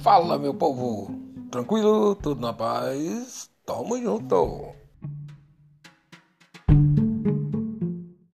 Fala, meu povo! Tranquilo? Tudo na paz? Tamo junto!